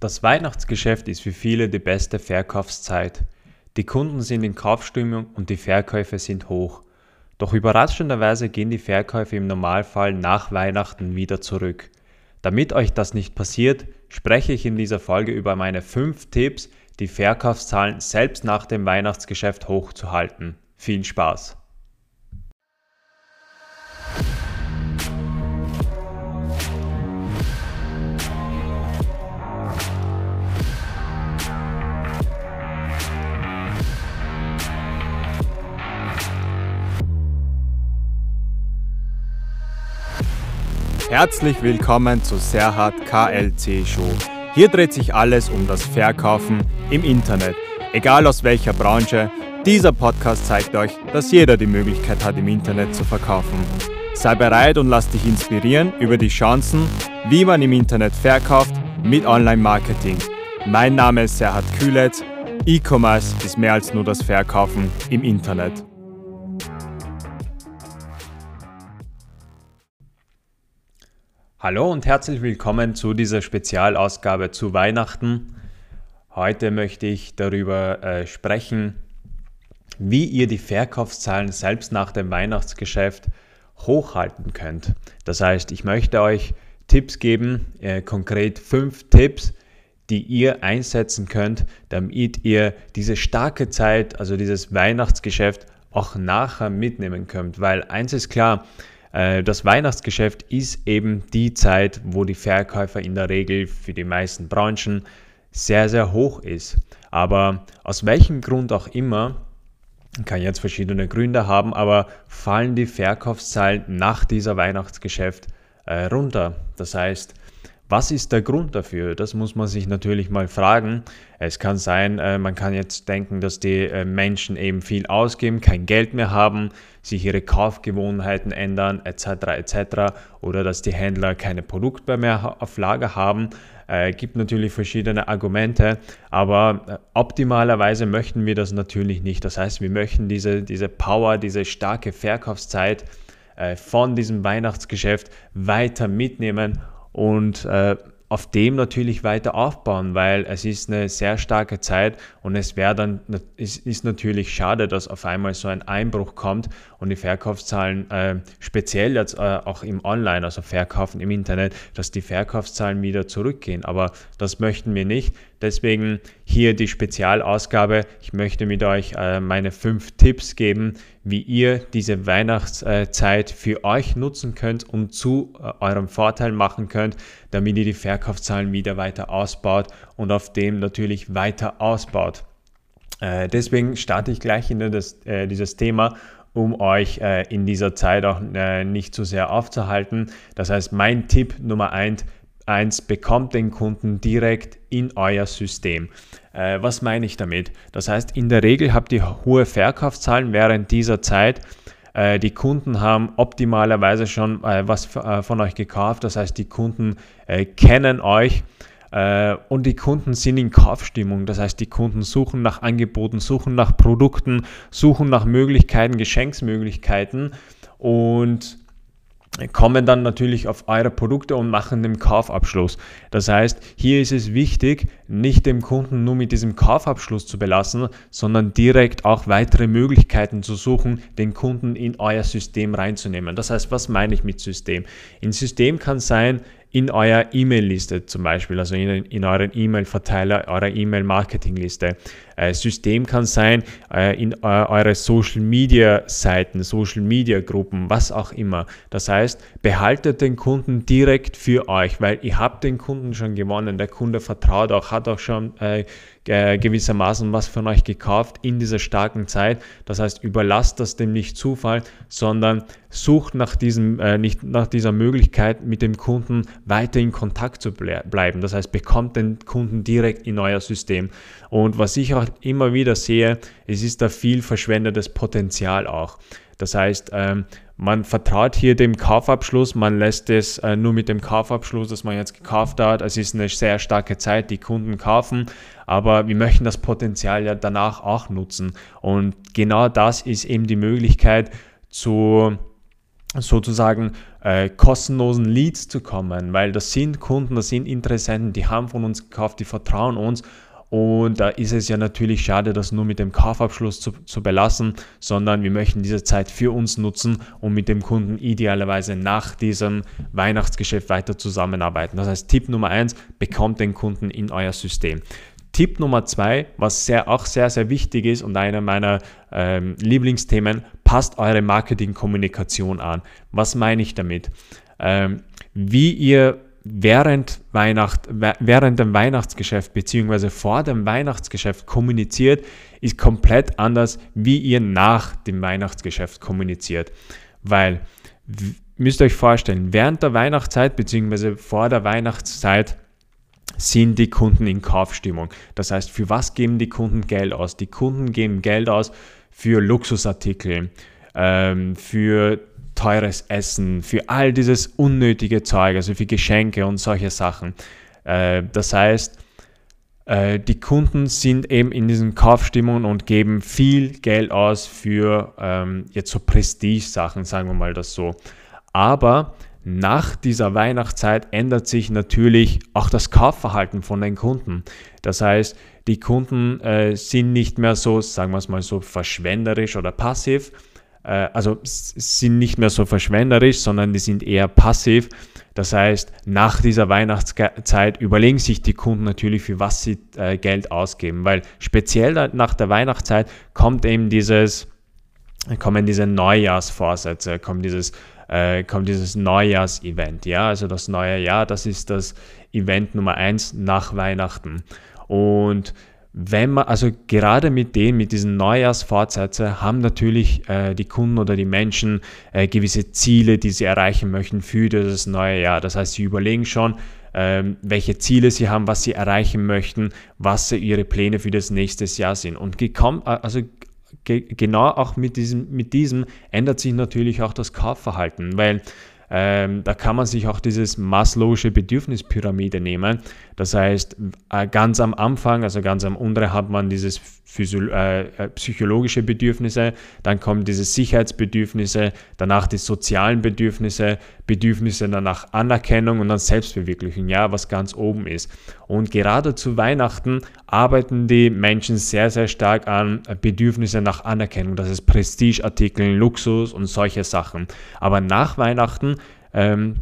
Das Weihnachtsgeschäft ist für viele die beste Verkaufszeit. Die Kunden sind in Kaufstimmung und die Verkäufe sind hoch. Doch überraschenderweise gehen die Verkäufe im Normalfall nach Weihnachten wieder zurück. Damit euch das nicht passiert, spreche ich in dieser Folge über meine 5 Tipps, die Verkaufszahlen selbst nach dem Weihnachtsgeschäft hochzuhalten. Viel Spaß! Herzlich willkommen zu Serhat KLC Show. Hier dreht sich alles um das Verkaufen im Internet. Egal aus welcher Branche, dieser Podcast zeigt euch, dass jeder die Möglichkeit hat, im Internet zu verkaufen. Sei bereit und lass dich inspirieren über die Chancen, wie man im Internet verkauft mit Online-Marketing. Mein Name ist Serhat Kühletz. E-Commerce ist mehr als nur das Verkaufen im Internet. Hallo und herzlich willkommen zu dieser Spezialausgabe zu Weihnachten. Heute möchte ich darüber äh, sprechen, wie ihr die Verkaufszahlen selbst nach dem Weihnachtsgeschäft hochhalten könnt. Das heißt, ich möchte euch Tipps geben, äh, konkret fünf Tipps, die ihr einsetzen könnt, damit ihr diese starke Zeit, also dieses Weihnachtsgeschäft, auch nachher mitnehmen könnt. Weil eins ist klar, das Weihnachtsgeschäft ist eben die Zeit, wo die Verkäufer in der Regel für die meisten Branchen sehr, sehr hoch ist. Aber aus welchem Grund auch immer, kann jetzt verschiedene Gründe haben, aber fallen die Verkaufszahlen nach dieser Weihnachtsgeschäft äh, runter. Das heißt, was ist der Grund dafür? Das muss man sich natürlich mal fragen. Es kann sein, äh, man kann jetzt denken, dass die äh, Menschen eben viel ausgeben, kein Geld mehr haben, sich ihre Kaufgewohnheiten ändern, etc. etc. Oder dass die Händler keine Produkte mehr auf Lager haben. Es äh, gibt natürlich verschiedene Argumente, aber optimalerweise möchten wir das natürlich nicht. Das heißt, wir möchten diese, diese Power, diese starke Verkaufszeit von diesem Weihnachtsgeschäft weiter mitnehmen und äh, auf dem natürlich weiter aufbauen, weil es ist eine sehr starke Zeit und es wäre dann, es ist natürlich schade, dass auf einmal so ein Einbruch kommt und die Verkaufszahlen, äh, speziell jetzt äh, auch im Online, also Verkaufen im Internet, dass die Verkaufszahlen wieder zurückgehen. Aber das möchten wir nicht. Deswegen hier die Spezialausgabe. Ich möchte mit euch äh, meine fünf Tipps geben, wie ihr diese Weihnachtszeit für euch nutzen könnt und zu äh, eurem Vorteil machen könnt, damit ihr die Verkaufszahlen wieder weiter ausbaut und auf dem natürlich weiter ausbaut. Äh, deswegen starte ich gleich in das, dieses Thema um euch in dieser Zeit auch nicht zu sehr aufzuhalten. Das heißt, mein Tipp Nummer eins 1 bekommt den Kunden direkt in euer System. Äh, was meine ich damit? Das heißt, in der Regel habt ihr hohe Verkaufszahlen während dieser Zeit. Äh, die Kunden haben optimalerweise schon äh, was äh, von euch gekauft. Das heißt, die Kunden äh, kennen euch. Äh, und die Kunden sind in Kaufstimmung. Das heißt, die Kunden suchen nach Angeboten, suchen nach Produkten, suchen nach Möglichkeiten, Geschenksmöglichkeiten. Und kommen dann natürlich auf eure Produkte und machen den Kaufabschluss. Das heißt, hier ist es wichtig, nicht dem Kunden nur mit diesem Kaufabschluss zu belassen, sondern direkt auch weitere Möglichkeiten zu suchen, den Kunden in euer System reinzunehmen. Das heißt, was meine ich mit System? In System kann sein, in eurer E-Mail-Liste zum Beispiel, also in, in euren E-Mail-Verteiler, eurer E-Mail-Marketing-Liste. Äh, System kann sein äh, in äh, eure Social-Media-Seiten, Social-Media-Gruppen, was auch immer. Das heißt, behaltet den Kunden direkt für euch, weil ihr habt den Kunden schon gewonnen. Der Kunde vertraut auch, hat auch schon gewissermaßen was von euch gekauft in dieser starken Zeit. Das heißt, überlasst das dem nicht Zufall, sondern sucht nach, diesem, nicht nach dieser Möglichkeit, mit dem Kunden weiter in Kontakt zu ble bleiben. Das heißt, bekommt den Kunden direkt in euer System. Und was ich auch immer wieder sehe, es ist da viel verschwendetes Potenzial auch. Das heißt, ähm, man vertraut hier dem Kaufabschluss, man lässt es äh, nur mit dem Kaufabschluss, dass man jetzt gekauft hat. Es ist eine sehr starke Zeit, die Kunden kaufen, aber wir möchten das Potenzial ja danach auch nutzen. Und genau das ist eben die Möglichkeit zu sozusagen äh, kostenlosen Leads zu kommen, weil das sind Kunden, das sind Interessenten, die haben von uns gekauft, die vertrauen uns und da ist es ja natürlich schade, das nur mit dem Kaufabschluss zu, zu, belassen, sondern wir möchten diese Zeit für uns nutzen und mit dem Kunden idealerweise nach diesem Weihnachtsgeschäft weiter zusammenarbeiten. Das heißt, Tipp Nummer eins, bekommt den Kunden in euer System. Tipp Nummer zwei, was sehr, auch sehr, sehr wichtig ist und einer meiner ähm, Lieblingsthemen, passt eure Marketingkommunikation an. Was meine ich damit? Ähm, wie ihr während, Weihnacht, während dem Weihnachtsgeschäft bzw. vor dem Weihnachtsgeschäft kommuniziert, ist komplett anders, wie ihr nach dem Weihnachtsgeschäft kommuniziert. Weil, müsst ihr euch vorstellen, während der Weihnachtszeit bzw. vor der Weihnachtszeit sind die Kunden in Kaufstimmung. Das heißt, für was geben die Kunden Geld aus? Die Kunden geben Geld aus für Luxusartikel, ähm, für teures Essen, für all dieses unnötige Zeug, also für Geschenke und solche Sachen. Äh, das heißt, äh, die Kunden sind eben in diesen Kaufstimmungen und geben viel Geld aus für ähm, jetzt so Prestige-Sachen, sagen wir mal das so. Aber nach dieser Weihnachtszeit ändert sich natürlich auch das Kaufverhalten von den Kunden. Das heißt, die Kunden äh, sind nicht mehr so, sagen wir es mal so, verschwenderisch oder passiv, also sind nicht mehr so verschwenderisch, sondern die sind eher passiv. Das heißt, nach dieser Weihnachtszeit überlegen sich die Kunden natürlich, für was sie äh, Geld ausgeben, weil speziell nach der Weihnachtszeit kommt eben dieses, kommen diese Neujahrsvorsätze, kommt dieses, äh, kommt dieses Neujahrsevent. Ja, also das neue Jahr, das ist das Event Nummer eins nach Weihnachten. Und wenn man, also gerade mit denen, mit diesen Neujahrsfortsätzen, haben natürlich äh, die Kunden oder die Menschen äh, gewisse Ziele, die sie erreichen möchten für das neue Jahr. Das heißt, sie überlegen schon, ähm, welche Ziele sie haben, was sie erreichen möchten, was ihre Pläne für das nächste Jahr sind. Und gekommen, äh, also ge genau auch mit diesem, mit diesem ändert sich natürlich auch das Kaufverhalten, weil ähm, da kann man sich auch dieses Maslow'sche Bedürfnispyramide nehmen. Das heißt, äh, ganz am Anfang, also ganz am unteren hat man dieses äh, äh, psychologische Bedürfnisse, dann kommen diese Sicherheitsbedürfnisse, danach die sozialen Bedürfnisse, Bedürfnisse danach Anerkennung und dann Selbstverwirklichung, ja, was ganz oben ist. Und gerade zu Weihnachten arbeiten die Menschen sehr, sehr stark an Bedürfnisse nach Anerkennung, das ist Prestigeartikel, Luxus und solche Sachen. Aber nach Weihnachten ähm,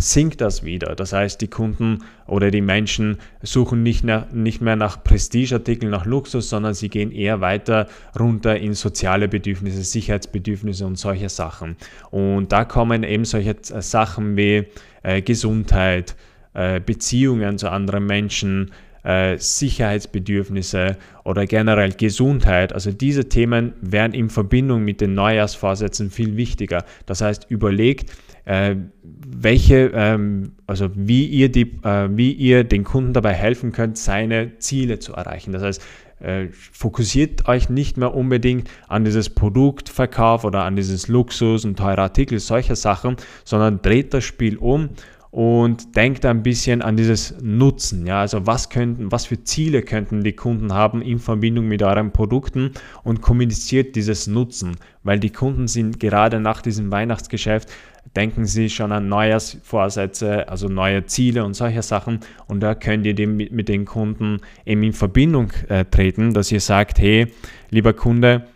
sinkt das wieder. Das heißt, die Kunden oder die Menschen suchen nicht, nach, nicht mehr nach Prestigeartikeln, nach Luxus, sondern sie gehen eher weiter runter in soziale Bedürfnisse, Sicherheitsbedürfnisse und solche Sachen. Und da kommen eben solche Sachen wie äh, Gesundheit, äh, Beziehungen zu anderen Menschen, äh, Sicherheitsbedürfnisse oder generell Gesundheit. Also diese Themen werden in Verbindung mit den Neujahrsvorsätzen viel wichtiger. Das heißt, überlegt, äh, welche, ähm, also wie ihr, die, äh, wie ihr den Kunden dabei helfen könnt, seine Ziele zu erreichen. Das heißt, äh, fokussiert euch nicht mehr unbedingt an dieses Produktverkauf oder an dieses Luxus und teure Artikel, solche Sachen, sondern dreht das Spiel um und denkt ein bisschen an dieses Nutzen. Ja, also was könnten, was für Ziele könnten die Kunden haben in Verbindung mit euren Produkten und kommuniziert dieses Nutzen, weil die Kunden sind gerade nach diesem Weihnachtsgeschäft denken sie schon an Neujahrsvorsätze, also neue Ziele und solche Sachen. Und da könnt ihr mit, mit den Kunden eben in Verbindung äh, treten, dass ihr sagt, hey, lieber Kunde,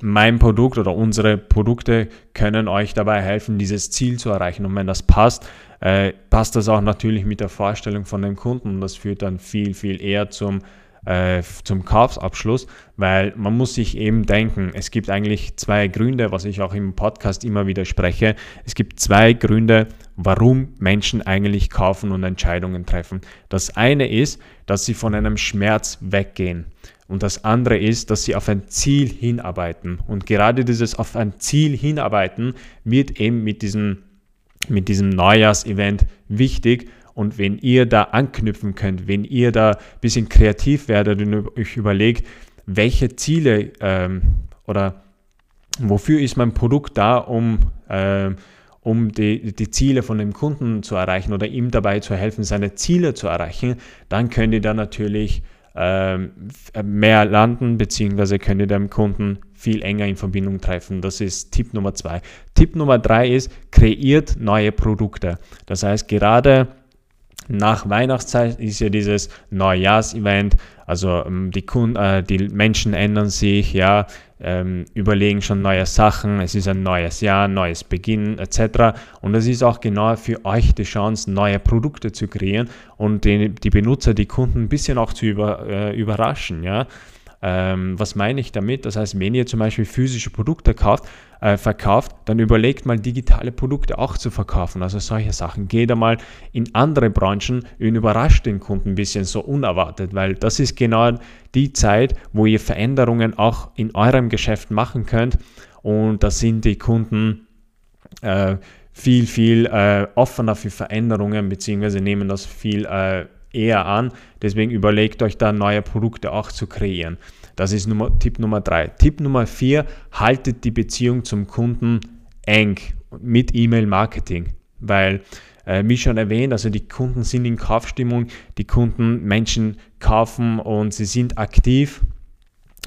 mein Produkt oder unsere Produkte können euch dabei helfen, dieses Ziel zu erreichen. Und wenn das passt, äh, passt das auch natürlich mit der Vorstellung von dem Kunden. Und das führt dann viel, viel eher zum, äh, zum Kaufsabschluss, weil man muss sich eben denken, es gibt eigentlich zwei Gründe, was ich auch im Podcast immer wieder spreche. Es gibt zwei Gründe, warum Menschen eigentlich kaufen und Entscheidungen treffen. Das eine ist, dass sie von einem Schmerz weggehen. Und das andere ist, dass sie auf ein Ziel hinarbeiten. Und gerade dieses auf ein Ziel hinarbeiten wird eben mit diesem, mit diesem Neujahrsevent wichtig. Und wenn ihr da anknüpfen könnt, wenn ihr da ein bisschen kreativ werdet und euch überlegt, welche Ziele ähm, oder wofür ist mein Produkt da, um, äh, um die, die Ziele von dem Kunden zu erreichen oder ihm dabei zu helfen, seine Ziele zu erreichen, dann könnt ihr da natürlich ähm, mehr landen, beziehungsweise könnt ihr dem Kunden viel enger in Verbindung treffen. Das ist Tipp Nummer zwei. Tipp Nummer drei ist, kreiert neue Produkte. Das heißt, gerade nach Weihnachtszeit ist ja dieses Neujahrsevent, also ähm, die, Kunden, äh, die Menschen ändern sich, ja, ähm, überlegen schon neue Sachen, es ist ein neues Jahr, neues Beginn etc. Und es ist auch genau für euch die Chance, neue Produkte zu kreieren und die, die Benutzer, die Kunden ein bisschen auch zu über, äh, überraschen, ja. Ähm, was meine ich damit? Das heißt, wenn ihr zum Beispiel physische Produkte kauft, äh, verkauft, dann überlegt mal digitale Produkte auch zu verkaufen. Also solche Sachen. Geht einmal in andere Branchen und überrascht den Kunden ein bisschen so unerwartet, weil das ist genau die Zeit, wo ihr Veränderungen auch in eurem Geschäft machen könnt. Und da sind die Kunden äh, viel, viel äh, offener für Veränderungen, beziehungsweise nehmen das viel äh, eher an. Deswegen überlegt euch da neue Produkte auch zu kreieren. Das ist Nummer, Tipp Nummer drei. Tipp Nummer vier, haltet die Beziehung zum Kunden eng mit E-Mail-Marketing, weil äh, wie schon erwähnt, also die Kunden sind in Kaufstimmung, die Kunden, Menschen kaufen und sie sind aktiv,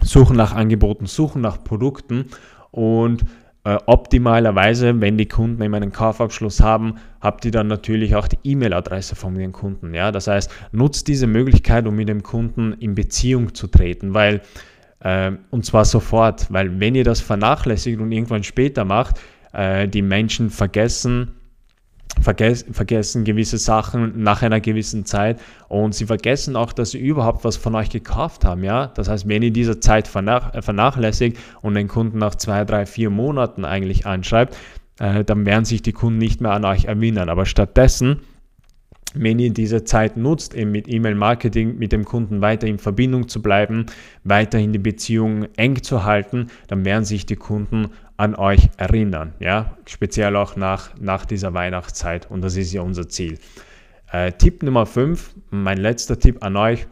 suchen nach Angeboten, suchen nach Produkten und äh, optimalerweise, wenn die Kunden eben einen Kaufabschluss haben, habt ihr dann natürlich auch die E-Mail-Adresse von den Kunden. Ja? Das heißt, nutzt diese Möglichkeit, um mit dem Kunden in Beziehung zu treten, weil äh, und zwar sofort, weil wenn ihr das vernachlässigt und irgendwann später macht, äh, die Menschen vergessen, vergessen, vergessen gewisse Sachen nach einer gewissen Zeit und sie vergessen auch, dass sie überhaupt was von euch gekauft haben. Ja? Das heißt, wenn ihr diese Zeit vernach, äh, vernachlässigt und den Kunden nach zwei, drei, vier Monaten eigentlich anschreibt, äh, dann werden sich die Kunden nicht mehr an euch erinnern. Aber stattdessen wenn ihr diese Zeit nutzt, eben mit E-Mail-Marketing mit dem Kunden weiter in Verbindung zu bleiben, weiterhin die Beziehung eng zu halten, dann werden sich die Kunden an euch erinnern. Ja? Speziell auch nach, nach dieser Weihnachtszeit und das ist ja unser Ziel. Äh, Tipp Nummer 5, mein letzter Tipp an euch,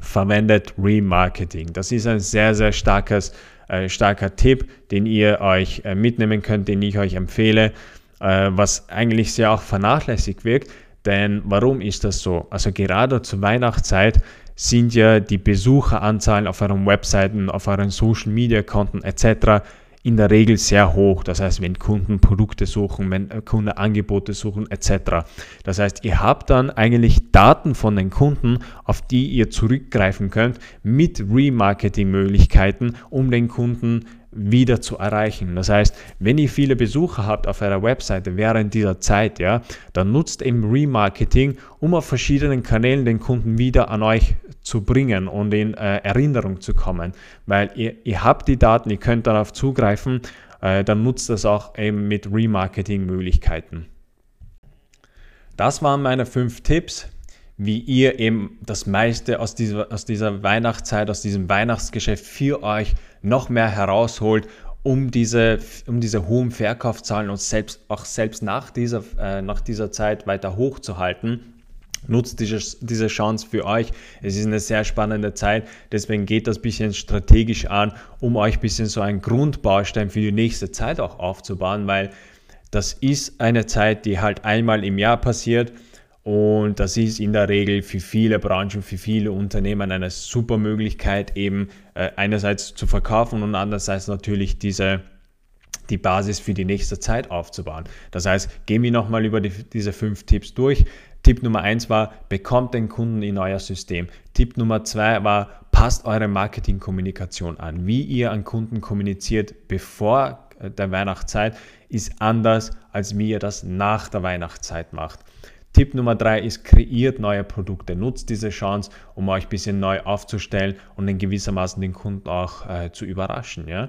verwendet Remarketing. Das ist ein sehr, sehr starkes, äh, starker Tipp, den ihr euch äh, mitnehmen könnt, den ich euch empfehle, äh, was eigentlich sehr auch vernachlässigt wirkt. Denn warum ist das so? Also gerade zur Weihnachtszeit sind ja die Besucheranzahlen auf euren Webseiten, auf euren Social Media Konten etc in der Regel sehr hoch. Das heißt, wenn Kunden Produkte suchen, wenn Kunden Angebote suchen etc. Das heißt, ihr habt dann eigentlich Daten von den Kunden, auf die ihr zurückgreifen könnt mit Remarketing-Möglichkeiten, um den Kunden wieder zu erreichen. Das heißt, wenn ihr viele Besucher habt auf eurer Webseite während dieser Zeit, ja, dann nutzt eben Remarketing, um auf verschiedenen Kanälen den Kunden wieder an euch zu bringen und in äh, Erinnerung zu kommen, weil ihr, ihr habt die Daten, ihr könnt darauf zugreifen, äh, dann nutzt das auch eben mit Remarketing-Möglichkeiten. Das waren meine fünf Tipps, wie ihr eben das meiste aus dieser, aus dieser Weihnachtszeit, aus diesem Weihnachtsgeschäft für euch noch mehr herausholt, um diese, um diese hohen Verkaufszahlen und selbst, auch selbst nach dieser, äh, nach dieser Zeit weiter hochzuhalten. Nutzt diese, diese Chance für euch. Es ist eine sehr spannende Zeit, deswegen geht das ein bisschen strategisch an, um euch ein bisschen so einen Grundbaustein für die nächste Zeit auch aufzubauen, weil das ist eine Zeit, die halt einmal im Jahr passiert und das ist in der Regel für viele Branchen, für viele Unternehmen eine super Möglichkeit, eben äh, einerseits zu verkaufen und andererseits natürlich diese, die Basis für die nächste Zeit aufzubauen. Das heißt, gehen wir nochmal über die, diese fünf Tipps durch. Tipp Nummer eins war, bekommt den Kunden in euer System. Tipp Nummer zwei war, passt eure Marketingkommunikation an. Wie ihr an Kunden kommuniziert, bevor äh, der Weihnachtszeit, ist anders, als wie ihr das nach der Weihnachtszeit macht. Tipp Nummer drei ist, kreiert neue Produkte. Nutzt diese Chance, um euch ein bisschen neu aufzustellen und in gewissermaßen den Kunden auch äh, zu überraschen. Ja?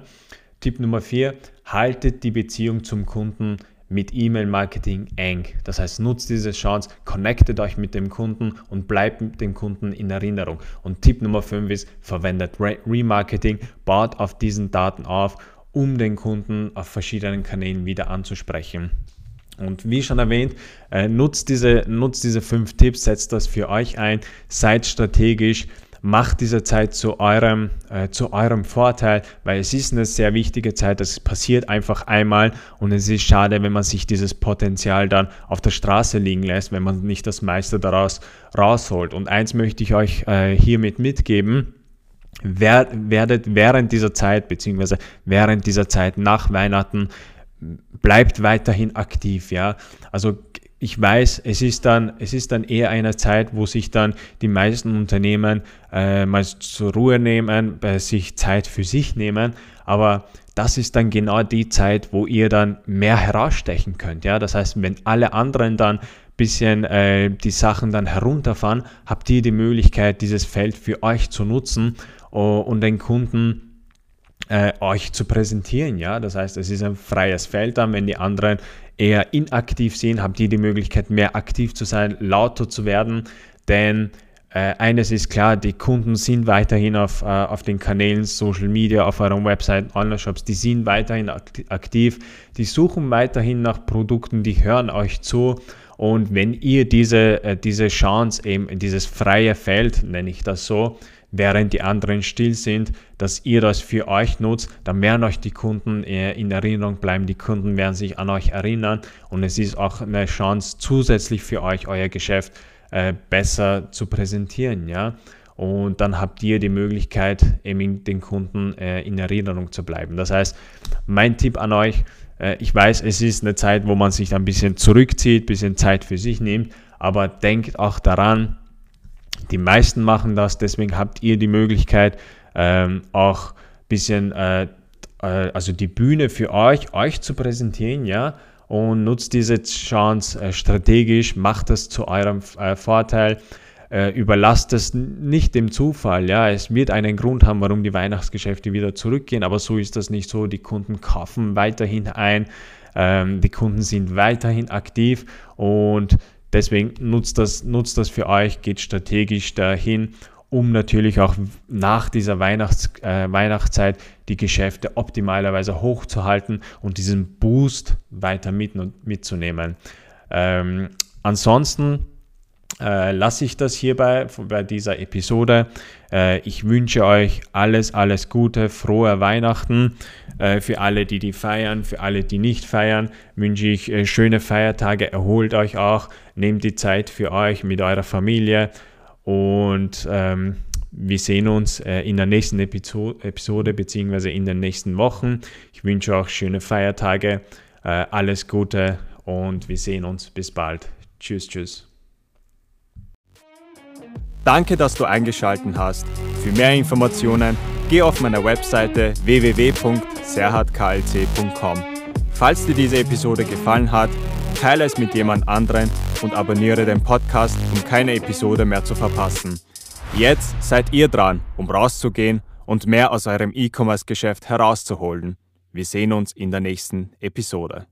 Tipp Nummer vier, haltet die Beziehung zum Kunden mit E-Mail-Marketing eng. Das heißt, nutzt diese Chance, connectet euch mit dem Kunden und bleibt mit dem Kunden in Erinnerung. Und Tipp Nummer 5 ist, verwendet Remarketing, baut auf diesen Daten auf, um den Kunden auf verschiedenen Kanälen wieder anzusprechen. Und wie schon erwähnt, äh, nutzt, diese, nutzt diese fünf Tipps, setzt das für euch ein, seid strategisch, macht diese Zeit zu eurem, äh, zu eurem Vorteil, weil es ist eine sehr wichtige Zeit, das passiert einfach einmal und es ist schade, wenn man sich dieses Potenzial dann auf der Straße liegen lässt, wenn man nicht das meiste daraus rausholt. Und eins möchte ich euch äh, hiermit mitgeben, werdet während dieser Zeit, beziehungsweise während dieser Zeit nach Weihnachten, bleibt weiterhin aktiv, ja. Also ich weiß, es ist dann, es ist dann eher eine Zeit, wo sich dann die meisten Unternehmen äh, mal zur Ruhe nehmen, bei sich Zeit für sich nehmen, aber das ist dann genau die Zeit, wo ihr dann mehr herausstechen könnt. Ja? Das heißt, wenn alle anderen dann bisschen äh, die Sachen dann herunterfahren, habt ihr die Möglichkeit, dieses Feld für euch zu nutzen uh, und den Kunden äh, euch zu präsentieren. Ja? Das heißt, es ist ein freies Feld dann, wenn die anderen eher inaktiv sind, habt ihr die Möglichkeit, mehr aktiv zu sein, lauter zu werden, denn äh, eines ist klar, die Kunden sind weiterhin auf, äh, auf den Kanälen Social Media, auf euren Webseiten, Online-Shops, die sind weiterhin aktiv, die suchen weiterhin nach Produkten, die hören euch zu und wenn ihr diese, äh, diese Chance, eben dieses freie Feld, nenne ich das so, während die anderen still sind, dass ihr das für euch nutzt, dann werden euch die Kunden in Erinnerung bleiben, die Kunden werden sich an euch erinnern und es ist auch eine Chance zusätzlich für euch, euer Geschäft äh, besser zu präsentieren, ja. Und dann habt ihr die Möglichkeit, eben den Kunden äh, in Erinnerung zu bleiben. Das heißt, mein Tipp an euch, äh, ich weiß, es ist eine Zeit, wo man sich ein bisschen zurückzieht, ein bisschen Zeit für sich nimmt, aber denkt auch daran, die meisten machen das, deswegen habt ihr die Möglichkeit, ähm, auch ein bisschen, äh, äh, also die Bühne für euch, euch zu präsentieren, ja, und nutzt diese Chance äh, strategisch, macht das zu eurem äh, Vorteil. Äh, überlasst es nicht dem Zufall. Ja, es wird einen Grund haben, warum die Weihnachtsgeschäfte wieder zurückgehen, aber so ist das nicht so. Die Kunden kaufen weiterhin ein, ähm, die Kunden sind weiterhin aktiv und Deswegen nutzt das, nutzt das für euch, geht strategisch dahin, um natürlich auch nach dieser Weihnachts, äh, Weihnachtszeit die Geschäfte optimalerweise hochzuhalten und diesen Boost weiter mit, mitzunehmen. Ähm, ansonsten äh, lasse ich das hierbei bei dieser Episode. Äh, ich wünsche euch alles, alles Gute, frohe Weihnachten. Äh, für alle, die die feiern, für alle, die nicht feiern, wünsche ich äh, schöne Feiertage. Erholt euch auch, nehmt die Zeit für euch mit eurer Familie und ähm, wir sehen uns äh, in der nächsten Episode, Episode bzw. in den nächsten Wochen. Ich wünsche euch schöne Feiertage, äh, alles Gute und wir sehen uns. Bis bald. Tschüss, tschüss. Danke, dass du eingeschaltet hast. Für mehr Informationen geh auf meiner Webseite www.serhatklc.com. Falls dir diese Episode gefallen hat, teile es mit jemand anderen und abonniere den Podcast, um keine Episode mehr zu verpassen. Jetzt seid ihr dran, um rauszugehen und mehr aus eurem E-Commerce-Geschäft herauszuholen. Wir sehen uns in der nächsten Episode.